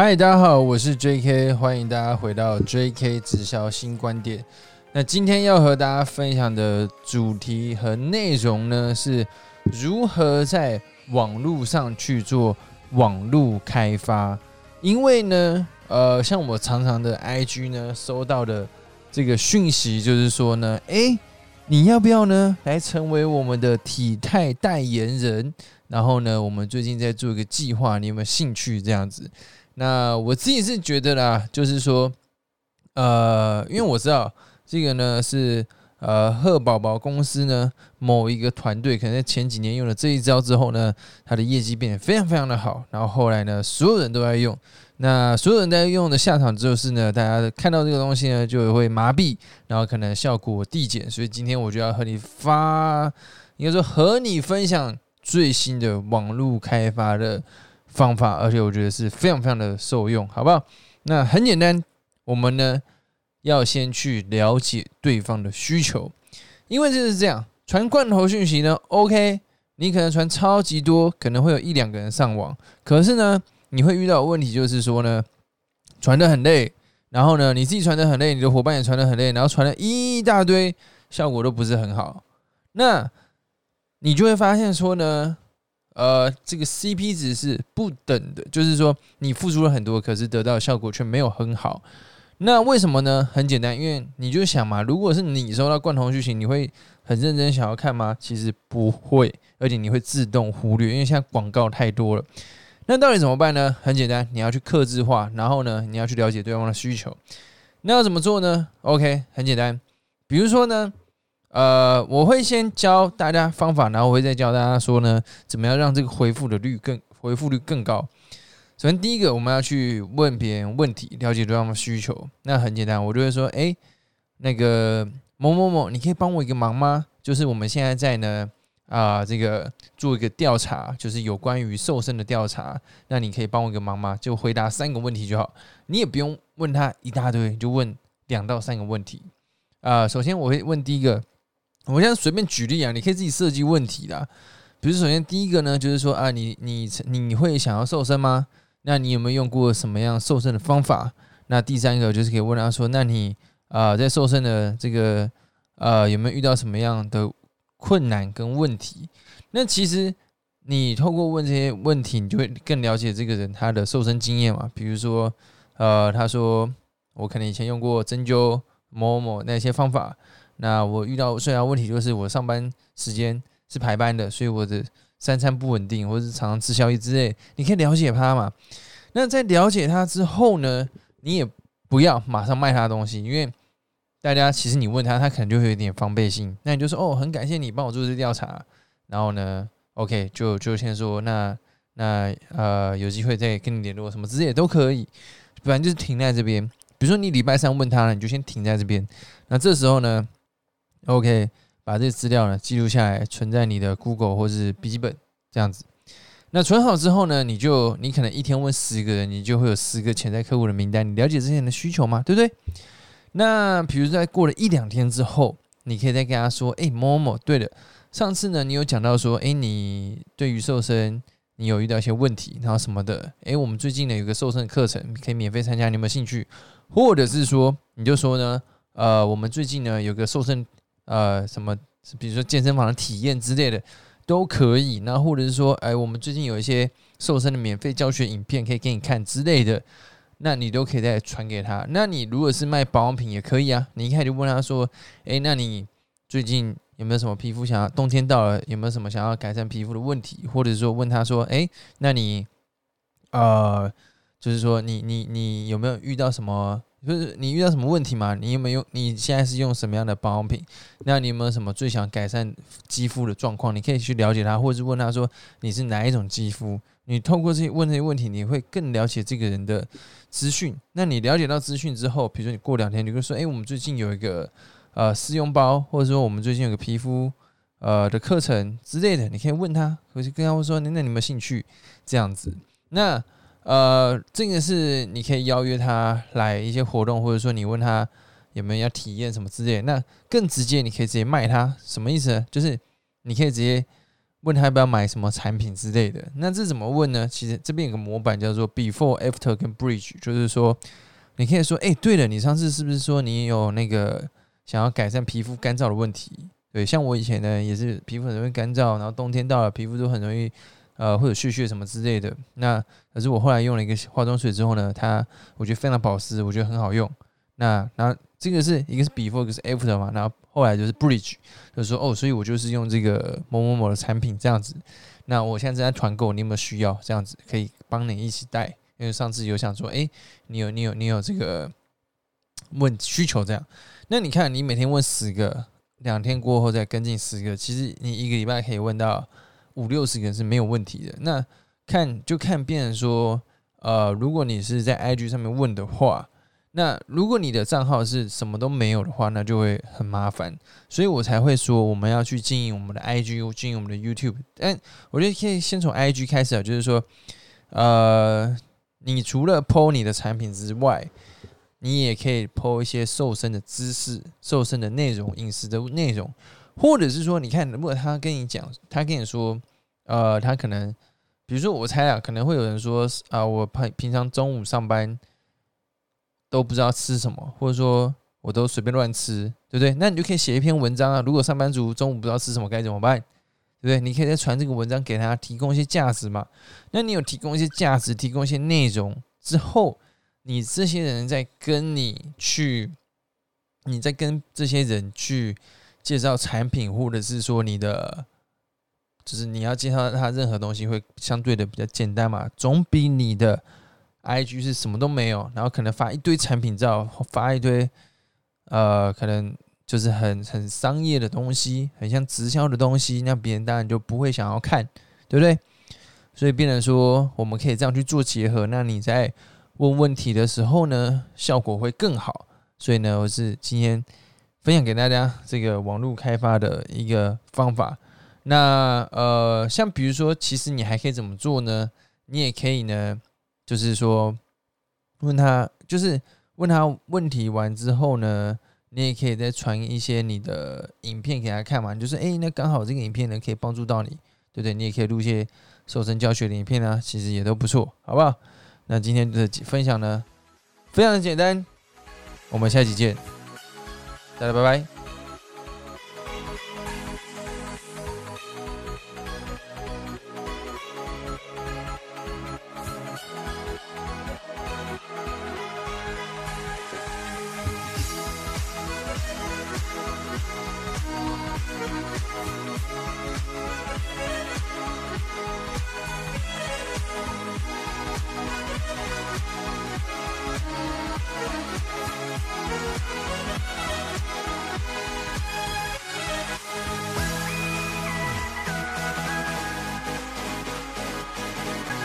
嗨，大家好，我是 J.K，欢迎大家回到 J.K 直销新观点。那今天要和大家分享的主题和内容呢，是如何在网络上去做网络开发。因为呢，呃，像我常常的 I.G 呢，收到的这个讯息就是说呢，诶，你要不要呢，来成为我们的体态代言人？然后呢，我们最近在做一个计划，你有没有兴趣？这样子。那我自己是觉得啦，就是说，呃，因为我知道这个呢是呃贺宝宝公司呢某一个团队可能在前几年用了这一招之后呢，它的业绩变得非常非常的好，然后后来呢所有人都在用，那所有人在用的下场就是呢，大家看到这个东西呢就会麻痹，然后可能效果递减，所以今天我就要和你发，应该说和你分享最新的网络开发的。方法，而且我觉得是非常非常的受用，好不好？那很简单，我们呢要先去了解对方的需求，因为就是这样，传罐头讯息呢，OK，你可能传超级多，可能会有一两个人上网，可是呢，你会遇到问题，就是说呢，传的很累，然后呢，你自己传的很累，你的伙伴也传的很累，然后传了一大堆，效果都不是很好，那你就会发现说呢。呃，这个 CP 值是不等的，就是说你付出了很多，可是得到的效果却没有很好。那为什么呢？很简单，因为你就想嘛，如果是你收到罐头剧情，你会很认真想要看吗？其实不会，而且你会自动忽略，因为现在广告太多了。那到底怎么办呢？很简单，你要去克制化，然后呢，你要去了解对方的需求。那要怎么做呢？OK，很简单，比如说呢。呃，我会先教大家方法，然后我会再教大家说呢，怎么样让这个回复的率更回复率更高。首先，第一个我们要去问别人问题，了解对方的需求。那很简单，我就会说，哎，那个某某某，你可以帮我一个忙吗？就是我们现在在呢啊，这个做一个调查，就是有关于瘦身的调查。那你可以帮我一个忙吗？就回答三个问题就好，你也不用问他一大堆，就问两到三个问题。啊，首先我会问第一个。我现在随便举例啊，你可以自己设计问题的。比如，首先第一个呢，就是说啊，你你你会想要瘦身吗？那你有没有用过什么样瘦身的方法？那第三个就是可以问他说，那你啊，在瘦身的这个呃，有没有遇到什么样的困难跟问题？那其实你透过问这些问题，你就会更了解这个人他的瘦身经验嘛。比如说，呃，他说我可能以前用过针灸某某那些方法。那我遇到最大问题就是我上班时间是排班的，所以我的三餐不稳定，或者是常常吃宵夜之类。你可以了解他嘛？那在了解他之后呢，你也不要马上卖他东西，因为大家其实你问他，他可能就会有点防备心。那你就说哦，很感谢你帮我做这调查，然后呢，OK，就就先说那那呃有机会再跟你联络什么之类都可以，反正就是停在这边。比如说你礼拜三问他了，你就先停在这边。那这时候呢？OK，把这资料呢记录下来，存在你的 Google 或是笔记本这样子。那存好之后呢，你就你可能一天问十个人，你就会有十个潜在客户的名单。你了解这些人的需求吗？对不对？那比如在过了一两天之后，你可以再跟他说：“哎，某某，对了，上次呢你有讲到说，哎，你对于瘦身你有遇到一些问题，然后什么的。哎，我们最近呢有个瘦身的课程，可以免费参加，你有没有兴趣？或者是说，你就说呢，呃，我们最近呢有个瘦身。呃，什么，比如说健身房的体验之类的都可以。那或者是说，哎，我们最近有一些瘦身的免费教学影片可以给你看之类的，那你都可以再传给他。那你如果是卖保养品也可以啊。你一开始就问他说，哎，那你最近有没有什么皮肤想要？冬天到了，有没有什么想要改善皮肤的问题？或者说问他说，哎，那你，呃，就是说你你你有没有遇到什么？就是你遇到什么问题吗？你有没有？你现在是用什么样的保养品？那你有没有什么最想改善肌肤的状况？你可以去了解他，或者是问他说你是哪一种肌肤？你透过这些问这些问题，你会更了解这个人的资讯。那你了解到资讯之后，比如说你过两天，你会说：“哎，我们最近有一个呃试用包，或者说我们最近有个皮肤呃的课程之类的。”你可以问他，或者跟他说：“那你有没有兴趣？”这样子，那。呃，这个是你可以邀约他来一些活动，或者说你问他有没有要体验什么之类。那更直接，你可以直接卖他，什么意思呢？就是你可以直接问他要不要买什么产品之类的。那这怎么问呢？其实这边有个模板叫做 Before、After 跟 Bridge，就是说你可以说，哎，对了，你上次是不是说你有那个想要改善皮肤干燥的问题？对，像我以前呢也是皮肤很容易干燥，然后冬天到了皮肤都很容易呃或者血血什么之类的。那可是我后来用了一个化妆水之后呢，它我觉得非常保湿，我觉得很好用。那然后这个是一个是 before，一个是 after 嘛，然后后来就是 bridge，就是说哦，所以我就是用这个某某某的产品这样子。那我现在正在团购，你有没有需要这样子可以帮你一起带？因为上次有想说，哎，你有你有你有这个问需求这样。那你看，你每天问十个，两天过后再跟进十个，其实你一个礼拜可以问到五六十个是没有问题的。那看就看别人说，呃，如果你是在 IG 上面问的话。那如果你的账号是什么都没有的话，那就会很麻烦，所以我才会说我们要去经营我们的 IG，经营我们的 YouTube。但我觉得可以先从 IG 开始啊，就是说，呃，你除了 PO 你的产品之外，你也可以 PO 一些瘦身的知识、瘦身的内容、饮食的内容，或者是说，你看，如果他跟你讲，他跟你说，呃，他可能，比如说我猜啊，可能会有人说啊，我平平常中午上班。都不知道吃什么，或者说我都随便乱吃，对不对？那你就可以写一篇文章啊。如果上班族中午不知道吃什么该怎么办，对不对？你可以再传这个文章给他，提供一些价值嘛。那你有提供一些价值，提供一些内容之后，你这些人在跟你去，你在跟这些人去介绍产品，或者是说你的，就是你要介绍他任何东西，会相对的比较简单嘛，总比你的。I G 是什么都没有，然后可能发一堆产品照，发一堆呃，可能就是很很商业的东西，很像直销的东西，那别人当然就不会想要看，对不对？所以变成说，我们可以这样去做结合。那你在问问题的时候呢，效果会更好。所以呢，我是今天分享给大家这个网络开发的一个方法。那呃，像比如说，其实你还可以怎么做呢？你也可以呢。就是说，问他，就是问他问题完之后呢，你也可以再传一些你的影片给他看嘛。就是哎，那刚好这个影片呢可以帮助到你，对不对？你也可以录一些瘦身教学的影片啊，其实也都不错，好不好？那今天的分享呢，非常的简单，我们下期见，大家拜拜。